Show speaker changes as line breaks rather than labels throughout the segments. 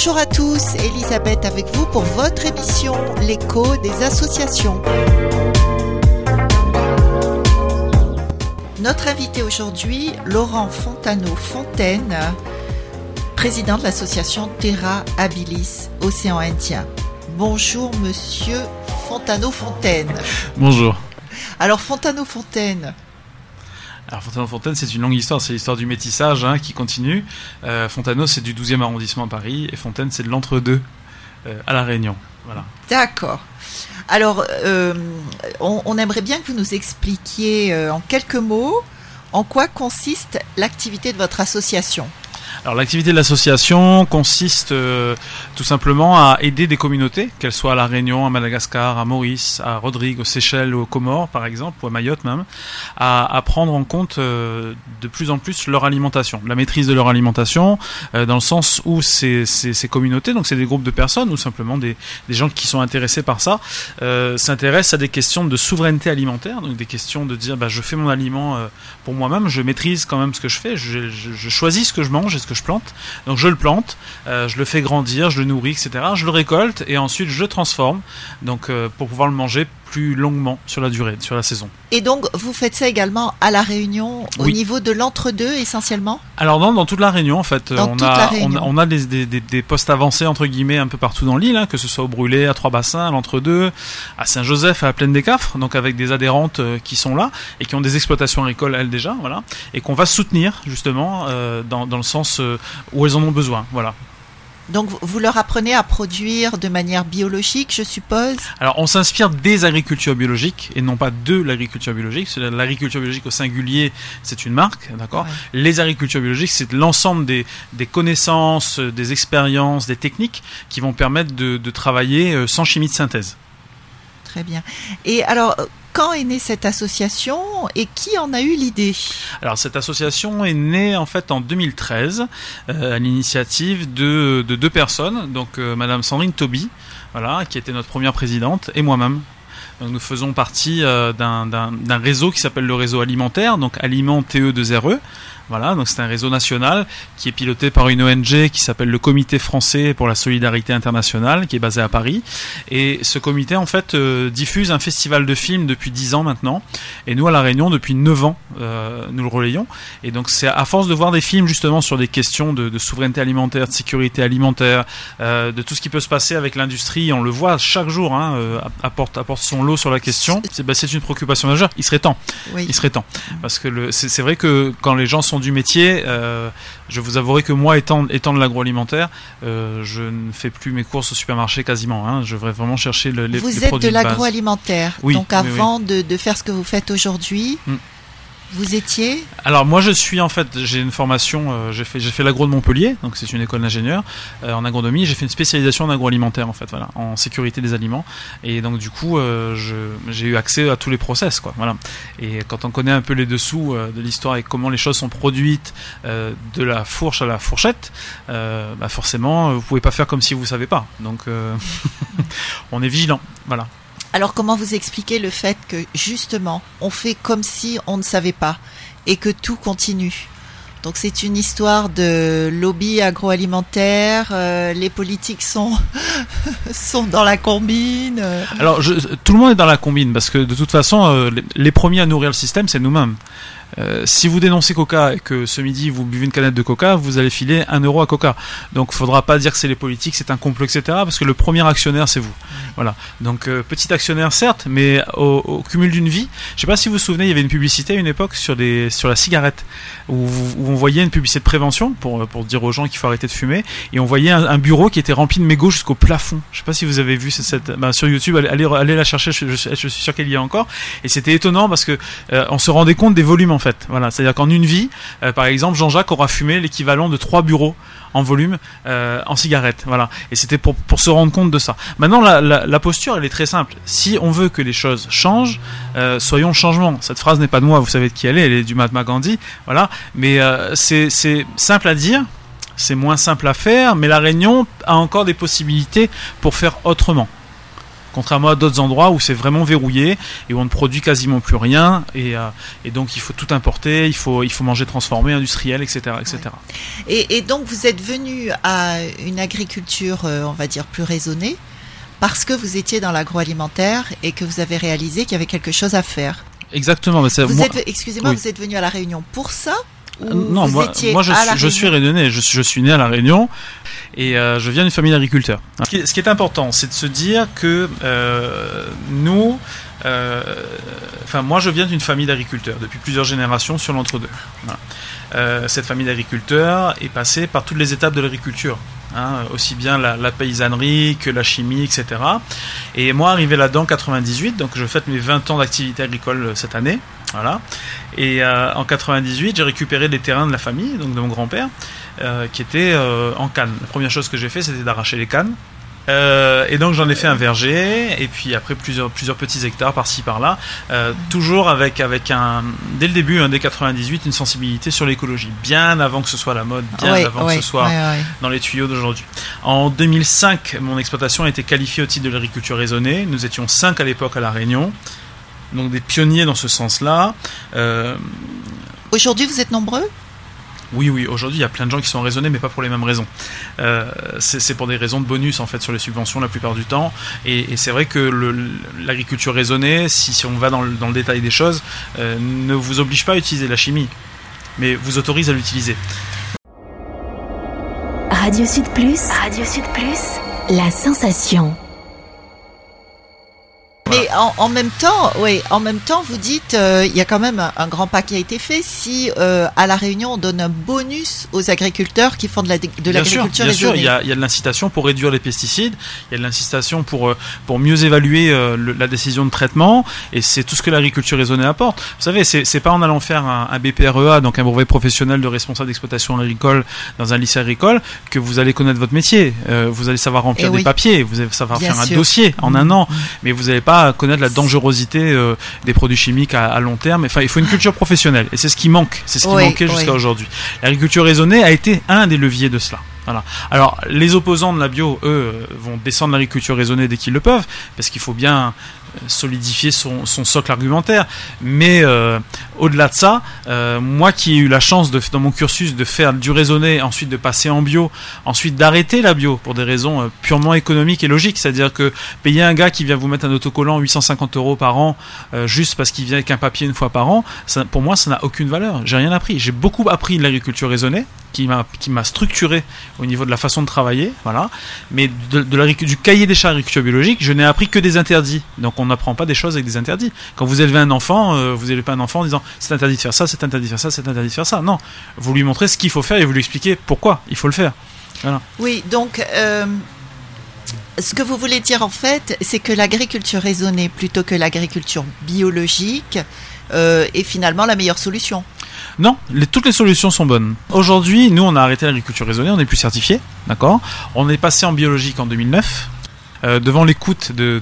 Bonjour à tous, Elisabeth avec vous pour votre émission L'écho des associations. Notre invité aujourd'hui, Laurent Fontano-Fontaine, président de l'association Terra Habilis, Océan Indien. Bonjour Monsieur Fontano-Fontaine.
Bonjour.
Alors Fontano-Fontaine,
alors Fontano-Fontaine, c'est une longue histoire, c'est l'histoire du métissage hein, qui continue. Euh, c'est du 12e arrondissement à Paris, et Fontaine, c'est de l'entre-deux euh, à La Réunion.
D'accord. Alors, euh, on, on aimerait bien que vous nous expliquiez euh, en quelques mots en quoi consiste l'activité de votre association.
Alors l'activité de l'association consiste euh, tout simplement à aider des communautés, qu'elles soient à La Réunion, à Madagascar, à Maurice, à Rodrigue, aux Seychelles ou aux Comores par exemple, ou à Mayotte même, à, prendre en compte euh, de plus en plus leur alimentation, la maîtrise de leur alimentation, euh, dans le sens où ces, ces, communautés, donc c'est des groupes de personnes ou simplement des, des gens qui sont intéressés par ça, s'intéressent à des questions de souveraineté alimentaire, donc des questions de dire bah, je fais mon aliment pour moi-même, je maîtrise quand même ce que je fais, je, choisis ce que je mange que je plante. Donc je le plante, euh, je le fais grandir, je le nourris, etc. Je le récolte et ensuite je le transforme. Donc euh, pour pouvoir le manger plus longuement sur la durée, sur la saison.
Et donc, vous faites ça également à La Réunion, au
Oui.
niveau de l'entre-deux essentiellement
Alors dans, dans toute la Réunion en fait,
Dans
on,
toute la
a,
Réunion.
on a on a des, des, des, des postes avancés entre guillemets un peu partout dans l'île, hein, que ce soit au Brûlé, à Trois-Bassins, à l'Entre-deux, à Saint-Joseph, à la Plaine des Cafres, donc avec des adhérentes euh, qui sont là et qui ont des exploitations agricoles elles déjà, voilà, et qu'on va soutenir justement euh, dans, dans le sens euh, où elles en ont besoin, voilà.
Donc, vous leur apprenez à produire de manière biologique, je suppose
Alors, on s'inspire des agricultures biologiques et non pas de l'agriculture biologique. C'est L'agriculture biologique au singulier, c'est une marque, d'accord
Ouais.
Les agricultures biologiques, c'est l'ensemble des, des connaissances, euh, des expériences, des techniques qui vont permettre de, de travailler euh, sans chimie de synthèse.
Très bien. Et alors, euh, quand est née cette association et qui en a eu l'idée
Alors, cette association est née en fait en 2013 euh, à l'initiative de, de deux personnes, donc euh, Madame Sandrine Toby, voilà, qui était notre première présidente, et moi-même. Nous faisons partie euh, d'un réseau qui s'appelle le réseau alimentaire, donc Aliment TE2RE. Voilà, donc c'est un réseau national qui est piloté par une ONG qui s'appelle le Comité français pour la solidarité internationale, qui est basé à Paris. Et ce comité, en fait, euh, diffuse un festival de films depuis 10 ans maintenant. Et nous, à La Réunion, depuis 9 ans, euh, nous le relayons. Et donc, c'est à force de voir des films justement sur des questions de, de souveraineté alimentaire, de sécurité alimentaire, euh, de tout ce qui peut se passer avec l'industrie. On le voit chaque jour, hein, apporte, apporte son lot sur la question. C'est bah, une préoccupation majeure. Il serait temps.
Oui.
Il serait temps. Parce que c'est vrai que quand les gens sont du métier, euh, je vous avouerai que moi, étant, étant de l'agroalimentaire, euh, je ne fais plus mes courses au supermarché quasiment. Hein. Je vais vraiment chercher le, les,
Vous
les
êtes
produits
de
base.
l'agroalimentaire.
Oui,
Donc,
oui,
avant De, de faire ce que vous faites aujourd'hui,
Mm.
Vous étiez
Alors moi je suis en fait j'ai une formation euh, j'ai fait fait l'agro de Montpellier donc c'est une école d'ingénieur euh, en agronomie j'ai fait une spécialisation en agroalimentaire en fait voilà en sécurité des aliments. Et donc du coup euh, j'ai eu accès à tous les process quoi voilà. Et quand on connaît un peu les dessous de l'histoire et comment les choses sont produites de la fourche à la fourchette bah forcément vous pouvez pas faire comme si vous savez pas. Donc on est vigilant voilà
Alors comment vous expliquez le fait que justement on fait comme si on ne savait pas et que tout continue? Donc c'est une histoire de lobby agroalimentaire, euh, les politiques sont dans la combine. euh.
Alors, tout le monde est dans la combine parce que de toute façon, euh, les premiers à nourrir le système, c'est nous-mêmes. Euh, si vous dénoncez Coca et que ce midi vous buvez une canette de Coca, vous allez filer un euro à Coca. Donc, faudra pas dire que c'est les politiques, c'est un complot, etc. Parce que le premier actionnaire, c'est vous. Voilà. Donc, euh, petit actionnaire certes, mais au, cumul d'une vie. Je sais pas si vous vous souvenez, il y avait une publicité à une époque sur la cigarette où, on voyait une publicité de prévention pour pour dire aux gens qu'il faut arrêter de fumer et on voyait un, bureau qui était rempli de mégots jusqu'au plafond. Je sais pas si vous avez vu cette, ben, sur YouTube, allez, la chercher, je suis sûr qu'elle y est encore. Et c'était étonnant parce que euh, on se rendait compte des volumes en fait. Voilà, c'est-à-dire qu'en une vie, euh, par exemple, Jean-Jacques aura fumé l'équivalent de trois bureaux en volume euh, en cigarette. Voilà. Et c'était pour, se rendre compte de ça. Maintenant, la, posture, elle est très simple. Si on veut que les choses changent, euh, soyons changement. Cette phrase n'est pas de moi, vous savez de qui elle est, elle est du Mahatma Gandhi. Voilà. Mais c'est simple à dire. C'est moins simple à faire, mais la Réunion a encore des possibilités pour faire autrement. Contrairement à d'autres endroits où c'est vraiment verrouillé et où on ne produit quasiment plus rien et, euh, et donc il faut tout importer, il faut, il faut manger transformé, industriel, etc. etc.
Et, et donc vous êtes venu à une agriculture, euh, on va dire, plus raisonnée parce que vous étiez dans l'agroalimentaire et que vous avez réalisé qu'il y avait quelque chose à faire.
Exactement. Mais c'est-
Vous
moi-
êtes, excusez-moi,
oui.
vous êtes venu à la Réunion pour ça
Non,
vous
moi,
étiez
moi je,
à la
suis, je suis
Réunion
réunionnais, je, suis- je suis né à La Réunion et euh, je viens d'une famille d'agriculteurs. Ce, qui est- ce qui est important, c'est de se dire que euh, nous, euh, enfin moi je viens d'une famille d'agriculteurs depuis plusieurs générations sur l'entre-deux. Voilà. Euh, cette famille d'agriculteurs est passée par toutes les étapes de l'agriculture. hein, aussi bien la, la paysannerie que la chimie, etc. Et moi, arrivé là-dedans en 98, donc je fête mes 20 ans d'activité agricole cette année. Voilà. Et euh, en 98, j'ai récupéré les terrains de la famille, donc de mon grand-père, euh, qui était euh, en canne. La première chose que j'ai fait, c'était d'arracher les cannes. Et donc j'en ai fait un verger, et puis après plusieurs, plusieurs petits hectares par-ci par-là, toujours avec, avec un, dès le début, hein, dès 98, une sensibilité sur l'écologie, bien avant que ce soit la mode, bien avant que ce soit dans les tuyaux d'aujourd'hui. En 2005, mon exploitation a été qualifiée au titre de l'agriculture raisonnée. Nous étions cinq à l'époque à La Réunion, donc des pionniers dans ce sens-là. Euh,
Aujourd'hui, vous êtes nombreux
oui, oui, aujourd'hui, il y a plein de gens qui sont raisonnés, mais pas pour les mêmes raisons. Euh, c'est pour des raisons de bonus, en fait, sur les subventions la plupart du temps. Et, et c'est vrai que l'agriculture raisonnée, si, si on va dans le, dans le détail des choses, euh, ne vous oblige pas à utiliser la chimie, mais vous autorise à l'utiliser.
Radio Sud Plus. Radio Sud Plus. La sensation.
Mais en, en même temps, oui, en même temps, vous dites, euh, il y a quand même un, un grand pas qui a été fait. Si euh, à la Réunion on donne un bonus aux agriculteurs qui font de la- de
Bien sûr,
l'agriculture
bien sûr, il y a, il y a de l'incitation pour réduire les pesticides, il y a de l'incitation pour, euh, pour mieux évaluer euh, le- la décision de traitement, et c'est tout ce que l'agriculture raisonnée apporte. Vous savez, c'est pas en allant faire un, un BPREA, donc un brevet professionnel de responsable d'exploitation agricole dans un lycée agricole, que vous allez connaître votre métier. Euh, vous allez savoir remplir
Eh
des
oui.
papiers, vous allez savoir
Bien
faire un
sûr.
dossier en un
Mhm.
an, mais vous n'allez pas connaître la dangerosité euh, des produits chimiques à, à long terme. Enfin, il faut une culture professionnelle, et c'est ce qui manque, c'est ce qui
Oui,
manquait jusqu'à aujourd'hui. L'agriculture raisonnée a été un des leviers de cela. Alors, les opposants de la bio, eux, vont descendre l'agriculture raisonnée dès qu'ils le peuvent, parce qu'il faut bien euh, solidifier son, socle argumentaire. Mais euh, au-delà de ça, euh, moi qui ai eu la chance de, dans mon cursus de faire du raisonné, ensuite de passer en bio, ensuite d'arrêter la bio pour des raisons purement économiques et logiques, c'est-à-dire que payer un gars qui vient vous mettre un autocollant 850 euros par an juste parce qu'il vient avec un papier une fois par an, ça, pour moi ça n'a aucune valeur. J'ai rien appris. J'ai beaucoup appris de l'agriculture raisonnée qui m'a qui m'a structuré au niveau de la façon de travailler, voilà. Mais de, l'agricu- du cahier des charges agriculture biologique, je n'ai appris que des interdits. Donc on n'apprend pas des choses avec des interdits. Quand vous élevez un enfant, euh, vous élevez pas un enfant en disant c'est interdit de faire ça, c'est interdit de faire ça, c'est interdit de faire ça. Non, vous lui montrez ce qu'il faut faire et vous lui expliquez pourquoi il faut le faire.
Oui, donc euh, ce que vous voulez dire en fait, c'est que l'agriculture raisonnée plutôt que l'agriculture biologique euh, est finalement la meilleure solution.
Non, toutes les solutions sont bonnes. Aujourd'hui, nous, on a arrêté l'agriculture raisonnée, on n'est plus certifié, d'accord On est passé en biologique en 2009. Euh, devant l'écoute de,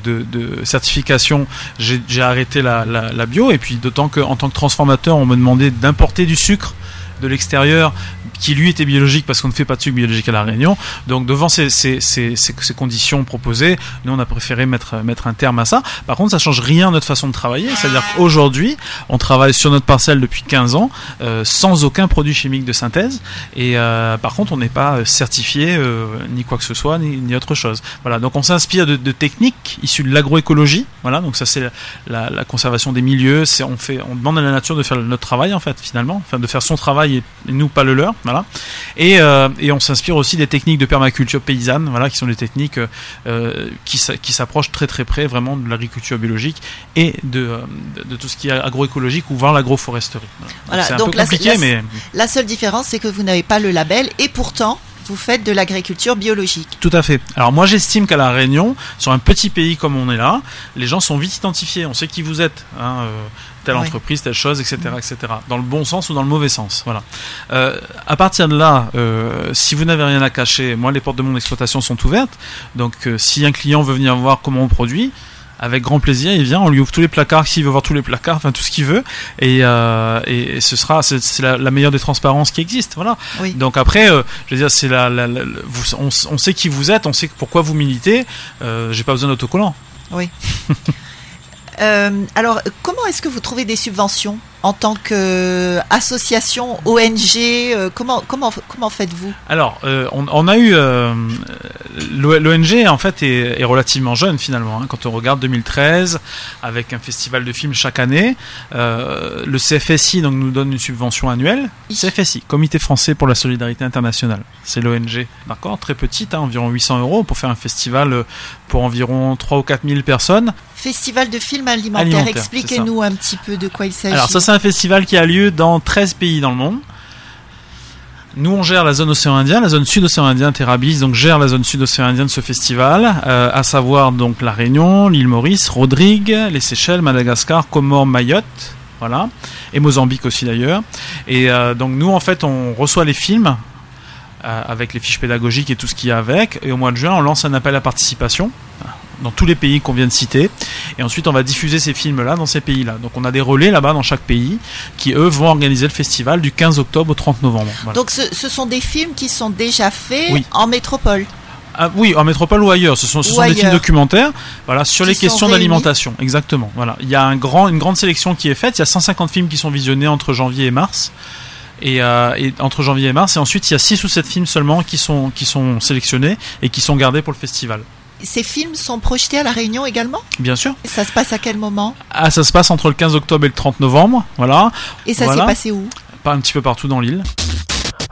certification, j'ai arrêté la, la, la bio, et puis d'autant qu'en tant que transformateur, on me demandait d'importer du sucre de l'extérieur qui lui était biologique parce qu'on ne fait pas de sucre biologique à la Réunion. Donc devant ces, ces, ces, conditions proposées, nous on a préféré mettre, mettre un terme à ça. Par contre, ça change rien à notre façon de travailler. C'est-à-dire qu'aujourd'hui, on travaille sur notre parcelle depuis 15 ans euh, sans aucun produit chimique de synthèse. Et euh, par contre, on n'est pas certifié euh, ni quoi que ce soit, ni, autre chose. Voilà. Donc on s'inspire de, techniques issues de l'agroécologie. Voilà. Donc ça c'est la, la, la conservation des milieux. C'est on fait, on demande à la nature de faire notre travail en fait finalement, enfin de faire son travail et, et nous pas le leur. Voilà. Et, euh, et on s'inspire aussi des techniques de permaculture paysanne. Voilà, qui sont des techniques euh, qui, s'a- qui s'approchent très très près vraiment de l'agriculture biologique et de, euh, de, de tout ce qui est agroécologique ou voire l'agroforesterie. Voilà. Un
la-
compliqué,
la-
mais
La seule différence, c'est que vous n'avez pas le label et pourtant, vous faites de l'agriculture biologique.
Tout à fait. Alors moi j'estime qu'à la Réunion, sur un petit pays comme on est là, les gens sont vite identifiés. On sait qui vous êtes. Hein, euh, telle entreprise, telle chose, etc., etc. Dans le bon sens ou dans le mauvais sens. Voilà. Euh, à partir de là, euh, si vous n'avez rien à cacher, moi les portes de mon exploitation sont ouvertes. Donc si un client veut venir voir comment on produit. Avec grand plaisir, il vient, on lui ouvre tous les placards, s'il veut voir tous les placards, enfin tout ce qu'il veut, et, euh, et, et ce sera, c'est la, la meilleure des transparences qui existe, voilà.
Oui.
Donc après, euh, je veux dire, c'est la, la, la- la- vous, on, on sait qui vous êtes, on sait pourquoi vous militez. Euh, J'ai pas besoin d'autocollant.
Oui. Euh, alors, comment est-ce que vous trouvez des subventions? En tant qu'association ONG euh, Comment comment comment faites-vous?
Alors, euh, on, on, a eu euh, l'ONG en fait est, est, relativement jeune finalement. Hein, quand on regarde 2013 avec un festival de films chaque année, euh, le CFSI donc nous donne une subvention annuelle. CFSI, Comité français pour la solidarité internationale. C'est l'ONG, d'accord, très petite, hein, environ 800 euros pour faire un festival pour environ 3 ou 4 000 personnes.
Festival de films alimentaires. Alimentaire, Expliquez-nous un petit peu de quoi il s'agit.
C'est un festival qui a lieu dans 13 pays dans le monde. Nous, on gère la zone océan Indien, la zone sud-océan Indien, Terrabis, donc gère la zone sud-océan Indien de ce festival, euh, à savoir donc la Réunion, l'île Maurice, Rodrigue, les Seychelles, Madagascar, Comores, Mayotte, voilà, et Mozambique aussi d'ailleurs. Et euh, donc nous, en fait, on reçoit les films euh, avec les fiches pédagogiques et tout ce qu'il y a avec, et au mois de juin, on lance un appel à participation dans tous les pays qu'on vient de citer. Et ensuite, on va diffuser ces films-là dans ces pays-là. Donc, on a des relais là-bas dans chaque pays qui, eux, vont organiser le festival du 15 octobre au 30 novembre.
Voilà. Donc, ce, ce, sont des films qui sont déjà faits oui. en métropole
ah, oui, en métropole ou ailleurs. Ce sont, ce sont des films documentaires, voilà, sur qui les questions d'alimentation. Exactement. Voilà, il y a un grand, une grande sélection qui est faite. Il y a 150 films qui sont visionnés entre janvier et mars. Et, euh, et, entre janvier et mars et ensuite il y a 6 ou 7 films seulement qui sont, qui sont sélectionnés et qui sont gardés pour le festival
ces films sont projetés à La Réunion également
Bien sûr.
Et ça se passe à quel moment?
Ah, ça se passe entre le 15 octobre et le 30 novembre, voilà.
Et ça
voilà.
s'est passé où?
Un petit peu partout dans l'île.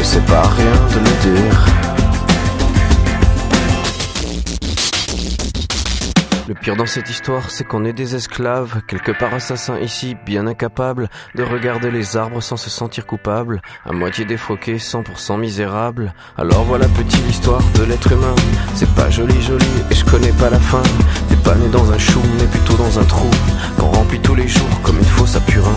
Et c'est pas rien de le dire. Le pire dans cette histoire, c'est qu'on est des esclaves, quelque part assassins ici, bien incapables de regarder les arbres sans se sentir coupables, à moitié défroqués, 100% misérables. Alors voilà petite l'histoire de l'être humain. C'est pas joli joli et je connais pas la fin. T'es pas né dans un chou, mais plutôt dans un trou, qu'on remplit tous les jours comme une fosse à purin.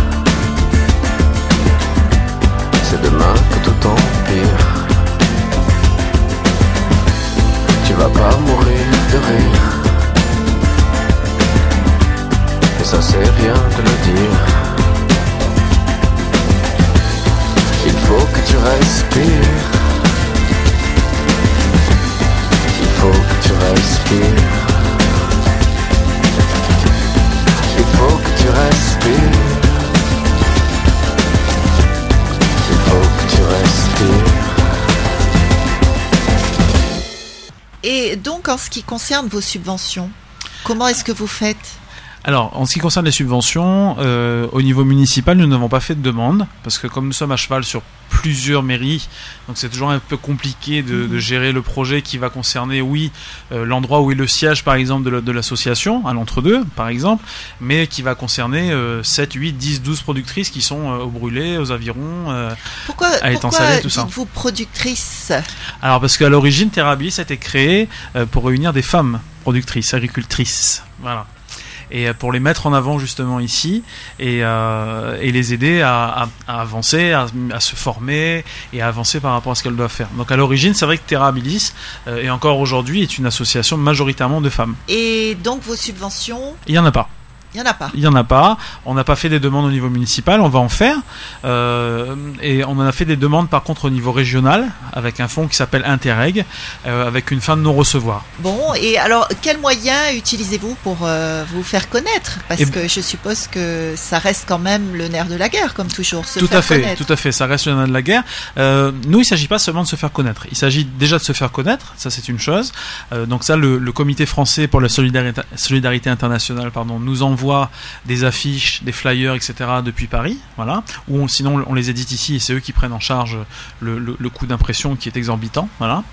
Vas pas mourir de rire. Et ça c'est rien de le dire. Il faut que tu respires. Il faut que tu respires.
Et donc, en ce qui concerne vos subventions, comment est-ce que vous faites?
Alors, en ce qui concerne les subventions, euh, au niveau municipal, nous n'avons pas fait de demande, parce que comme nous sommes à cheval sur plusieurs mairies, donc c'est toujours un peu compliqué de, de, gérer le projet qui va concerner, oui, euh, l'endroit où est le siège, par exemple, de l'association, à l'entre-deux, par exemple, mais qui va concerner euh, 7, 8, 10, 12 productrices qui sont euh, au brûlé, aux avirons,
pourquoi,
à
pourquoi tout ça. vous productrices
Alors, parce qu'à l'origine, Terrabilis a été créé pour réunir des femmes productrices, agricultrices. Voilà et euh, pour les mettre en avant justement ici et, euh, et les aider à, à, à avancer, à, à, se former et à avancer par rapport à ce qu'elles doivent faire. Donc à l'origine, c'est vrai que Terra Abilis, euh, et encore aujourd'hui, est une association majoritairement de femmes.
Et donc vos subventions?
Il n'y en a pas.
Il n'y en a pas.
Il n'y en a pas. On n'a pas fait des demandes au niveau municipal, on va en faire. Euh, et on en a fait des demandes par contre au niveau régional, avec un fonds qui s'appelle Interreg, euh, avec une fin de non-recevoir.
Bon, et alors quels moyens utilisez-vous pour euh, vous faire connaître? Parce et que je suppose que ça reste quand même le nerf de la guerre, comme toujours. Se
tout
faire
à fait,
connaître.
tout à fait, ça reste le nerf de la guerre. Nous, il ne s'agit pas seulement de se faire connaître. Il s'agit déjà de se faire connaître, ça c'est une chose. Donc ça, le, le, Comité français pour la solidarité, solidarité internationale pardon, nous envoie des affiches, des flyers, etc. depuis Paris, voilà. Ou on, sinon on les édite ici et c'est eux qui prennent en charge le, coût d'impression qui est exorbitant, voilà.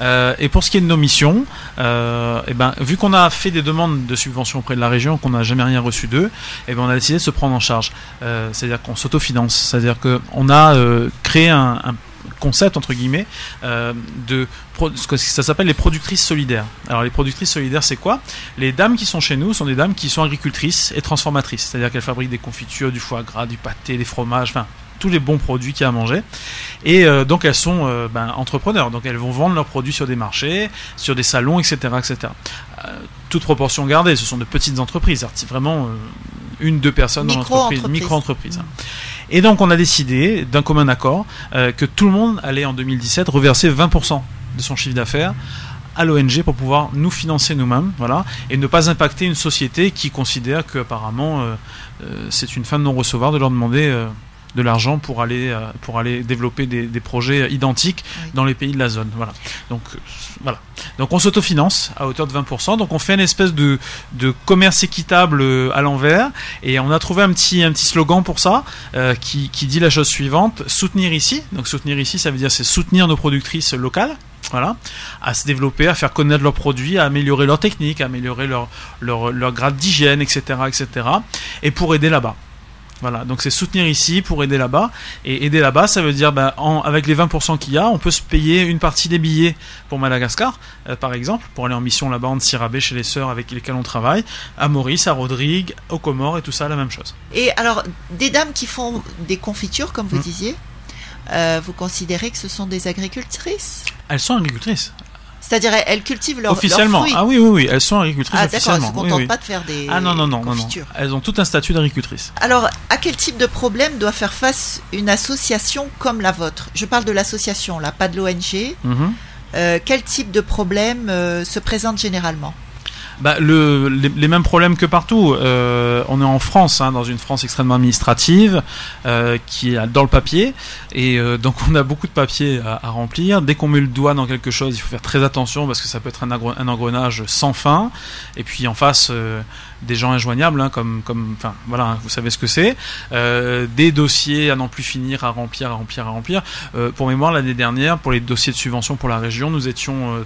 Euh, et pour ce qui est de nos missions, euh, et ben vu qu'on a fait des demandes de subventions auprès de la région, qu'on n'a jamais rien reçu d'eux, et ben on a décidé de se prendre en charge. Euh, c'est-à-dire qu'on s'autofinance, c'est-à-dire que on a créé un, un concept entre guillemets euh, de ce que ça s'appelle les productrices solidaires. Alors les productrices solidaires c'est quoi? Les dames qui sont chez nous sont des dames qui sont agricultrices et transformatrices, c'est-à-dire qu'elles fabriquent des confitures, du foie gras, du pâté, des fromages, enfin tous les bons produits qu'il y a à manger. Et euh, donc elles sont euh, ben, entrepreneurs, donc elles vont vendre leurs produits sur des marchés, sur des salons, etc. etc. Euh, toute proportion gardée, ce sont de petites entreprises, vraiment une, deux personnes
micro
dans l'entreprise, micro-entreprise. Mmh. Et donc on a décidé, d'un commun accord, euh, que tout le monde allait en 2017 reverser 20% de son chiffre d'affaires à l'ONG pour pouvoir nous financer nous-mêmes, voilà, et ne pas impacter une société qui considère qu'apparemment euh, euh, c'est une fin de non-recevoir de leur demander de l'argent pour aller euh, pour aller développer des, des projets identiques
Oui.
dans les pays de la zone. Voilà. Donc euh, voilà. Donc on s'autofinance à hauteur de 20%. Donc on fait une espèce de, de commerce équitable euh, à l'envers et on a trouvé un petit un petit slogan pour ça euh, qui, qui dit la chose suivante soutenir ici. Donc soutenir ici, ça veut dire c'est soutenir nos productrices locales voilà, à se développer, à faire connaître leurs produits, à améliorer leur technique, à améliorer leur, leur, leur grade d'hygiène, etc., etc. Et pour aider là-bas. Voilà, donc c'est soutenir ici pour aider là-bas. Et aider là-bas, ça veut dire, ben, en, avec les 20% qu'il y a, on peut se payer une partie des billets pour Madagascar, euh, par exemple, pour aller en mission là-bas en Sirabé chez les sœurs avec lesquelles on travaille, à Maurice, à Rodrigue, aux Comores et tout ça, la même chose.
Et alors, des dames qui font des confitures, comme vous
Mm.
disiez, euh, vous considérez que ce sont des agricultrices?
Elles sont agricultrices.
C'est-à-dire, elles- cultivent leurs
officiellement.
leurs fruits.
ah oui, oui, oui, elles sont agricultrices
Ah, d'accord, elles
officiellement.
ne se contentent
oui.
pas de faire des
Ah non, non, non, non, non.
confitures.
Elles ont tout un statut d'agricultrice.
Alors, à quel type de problème doit faire face une association comme la vôtre? Je parle de l'association, là, pas de l'ONG.
Mhm.
Euh, quel type de problème euh, se présente généralement?
Bah, le, les, les mêmes problèmes que partout. Euh, on est en France, hein, dans une France extrêmement administrative, euh, qui est dans le papier, et euh, donc on a beaucoup de papiers à, remplir. Dès qu'on met le doigt dans quelque chose, il faut faire très attention parce que ça peut être un, engrenage sans fin. Et puis en face, euh, des gens injoignables, hein, comme, comme, enfin voilà, vous savez ce que c'est. Euh, des dossiers à n'en plus finir, à remplir, à remplir, à remplir. Euh, pour mémoire, l'année dernière, pour les dossiers de subvention pour la région, nous étions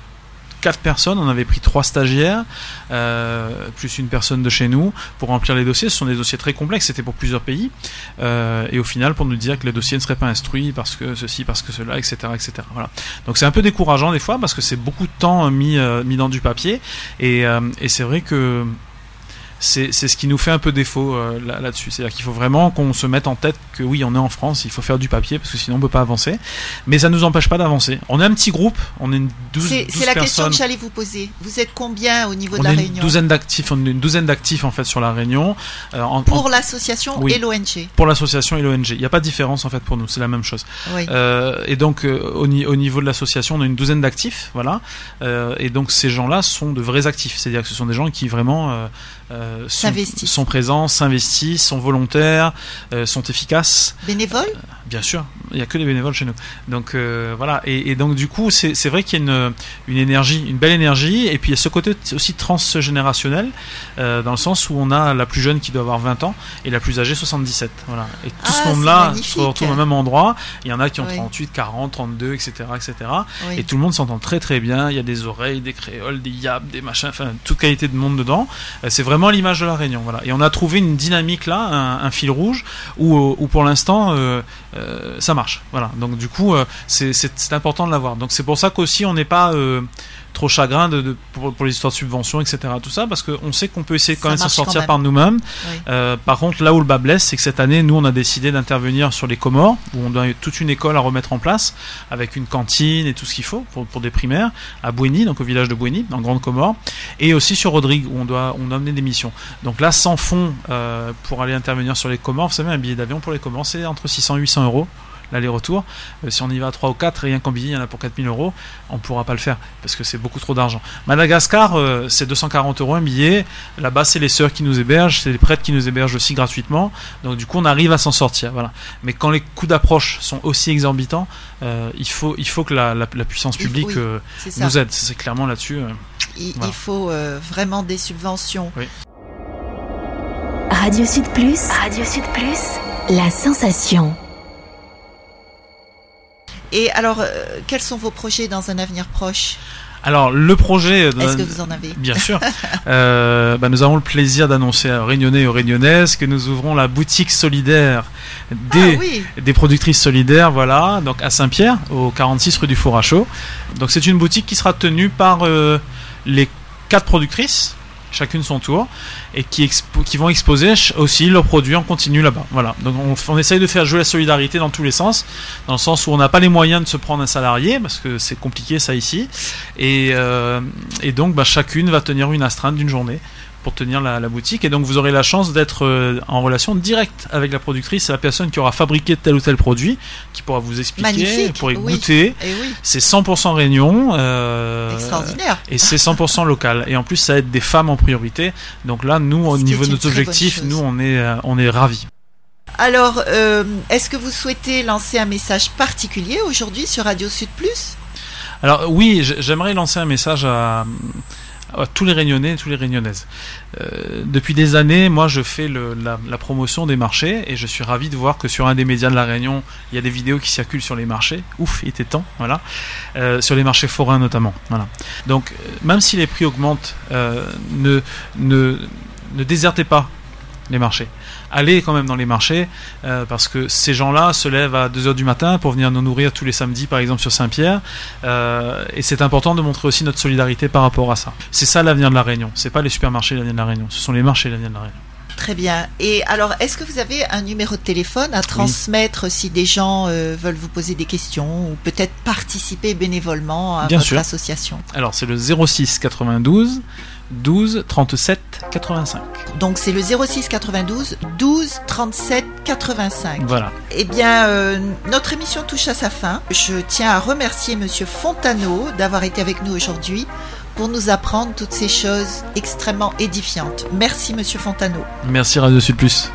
quatre personnes, on avait pris trois stagiaires, euh, plus une personne de chez nous, pour remplir les dossiers. Ce sont des dossiers très complexes, c'était pour plusieurs pays. Euh, et au final, pour nous dire que les dossiers ne seraient pas instruits parce que ceci, parce que cela, etc. etc. Voilà. Donc c'est un peu décourageant des fois parce que c'est beaucoup de temps euh, mis, mis dans du papier. Et, et c'est vrai que c'est ce qui nous fait un peu défaut euh, là- là-dessus. C'est-à-dire qu'il faut vraiment qu'on se mette en tête que oui, on est en France, il faut faire du papier parce que sinon on peut pas avancer. Mais ça nous empêche pas d'avancer. On est un petit groupe, on est une douze,
C'est
12
c'est la question que j'allais vous poser. Vous êtes combien au niveau
on
de la
est une
Réunion
douzaine d'actifs, on est une douzaine d'actifs en fait sur la Réunion. Euh, en- en-
Pour l'association
Oui.
et l'ONG
pour l'association et l'ONG. Il n'y a pas de différence en fait pour nous, c'est la même chose.
Oui.
Euh, et donc au, ni- au niveau de l'association, on a une douzaine d'actifs, voilà. Et donc ces gens-là sont de vrais actifs, c'est-à-dire que ce sont des gens qui vraiment euh, euh, euh, sont, présents, s'investissent, sont volontaires, euh, sont efficaces.
Bénévole
Bien sûr, il y a que des bénévoles chez nous. Donc euh, voilà, et, et donc du coup, c'est c'est vrai qu'il y a une, une énergie, une belle énergie, et puis il y a ce côté aussi transgénérationnel, euh, dans le sens où on a la plus jeune qui doit avoir 20 ans et la plus âgée 77. Voilà, et tout
Ah,
ce monde-là se retrouve au même endroit. Il y en a qui ont
Oui.
38, 40, 32, etc., etc.
Oui.
Et tout le monde s'entend très très bien. Il y a des oreilles, des créoles, des yaps, des machins, enfin toute qualité de monde dedans. Euh, C'est l'image de la Réunion. Voilà. Et on a trouvé une dynamique là, un, fil rouge, où, euh, pour l'instant euh, euh, ça marche. Voilà. Donc du coup, c'est- important de l'avoir. Donc c'est pour ça qu'aussi on n'est pas trop chagrin de, de- pour, pour les histoires de subventions, etc. Tout ça, parce qu'on sait qu'on peut essayer quand
Ça
même de s'en sortir
même.
par nous-mêmes.
Oui.
Euh, par contre, là où le bas blesse, c'est que cette année, nous, on a décidé d'intervenir sur les Comores, où on a toute une école à remettre en place, avec une cantine et tout ce qu'il faut pour, pour des primaires, à Bouéni, donc au village de Bouéni, en Grande Comore, et aussi sur Rodrigue, où on doit, on doit amener des missions. Donc là, sans fonds euh, pour aller intervenir sur les Comores, vous savez, un billet d'avion pour les Comores, c'est entre 600 et 800 euros l'aller-retour. Euh, si on y va à 3 ou 4, rien qu'en billet, il y en a pour 4000 euros, on pourra pas le faire parce que c'est beaucoup trop d'argent. Madagascar, euh, c'est 240 euros un billet. Là-bas, c'est les sœurs qui nous hébergent, c'est les prêtres qui nous hébergent aussi gratuitement. Donc, du coup, on arrive à s'en sortir. Voilà. Mais quand les coûts d'approche sont aussi exorbitants, euh, il, faut, il faut que la, la- la puissance publique
oui,
euh, nous aide. C'est clairement là-dessus. euh.
Il,
Voilà.
il faut euh, vraiment des subventions.
Radio Sud Plus. Radio Sud Plus. La sensation.
Et alors, euh, quels sont vos projets dans un avenir proche?
Alors, le projet. de-
Est-ce que vous en avez?
Bien sûr. Euh, bah, nous avons le plaisir d'annoncer aux Réunionnais et aux Réunionnaises que nous ouvrons la boutique solidaire des,
Ah oui,
des productrices solidaires, voilà, donc à Saint-Pierre, au 46 rue du Four à Chaud. Donc c'est une boutique qui sera tenue par euh, les quatre productrices, chacune son tour, et qui, vont exposer aussi leurs produits en continu là-bas. Voilà. Donc on, essaye de faire jouer la solidarité dans tous les sens, dans le sens où on n'a pas les moyens de se prendre un salarié, parce que c'est compliqué ça ici, et, euh, donc bah, chacune va tenir une astreinte d'une journée pour tenir la, la boutique et donc vous aurez la chance d'être euh, en relation directe avec la productrice, la personne qui aura fabriqué tel ou tel produit, qui pourra vous expliquer,
Magnifique,
vous pourrez
oui.
goûter.
oui,
C'est 100% réunion. euh,
extraordinaire.
et c'est 100% local. Et en plus, ça aide des femmes en priorité. Donc là, nous, au niveau de
une
notre
très bonne
objectif,
chose.
nous, on est, euh, on est ravis.
Alors, euh, est-ce que vous souhaitez lancer un message particulier aujourd'hui sur Radio Sud Plus?
Alors oui, j'aimerais lancer un message à, à tous les Réunionnais et tous les Réunionnaises. Euh, depuis des années, moi, je fais la, promotion des marchés et je suis ravi de voir que sur un des médias de la Réunion, il y a des vidéos qui circulent sur les marchés. Ouf, il était temps, voilà. Euh, sur les marchés forains notamment, voilà. Donc, euh, même si les prix augmentent, ne, ne, ne désertez pas les marchés. Allez quand même dans les marchés euh, parce que ces gens-là se lèvent à 2h du matin pour venir nous nourrir tous les samedis par exemple sur Saint-Pierre euh, et c'est important de montrer aussi notre solidarité par rapport à ça. C'est ça l'avenir de la Réunion, c'est pas les supermarchés l'avenir de la Réunion, ce sont les marchés l'avenir de la Réunion.
Très bien. Et alors, est-ce que vous avez un numéro de téléphone à transmettre si des gens euh, veulent vous poser des questions ou peut-être participer bénévolement à
Bien
votre
sûr.
association?
Alors c'est le 06 92 12 37 85.
Donc, c'est le 06 92 12 37 85.
Voilà.
Eh bien, euh, notre émission touche à sa fin. Je tiens à remercier Monsieur Fontano d'avoir été avec nous aujourd'hui pour nous apprendre toutes ces choses extrêmement édifiantes. Merci Monsieur Fontano.
Merci Radio Sud Plus.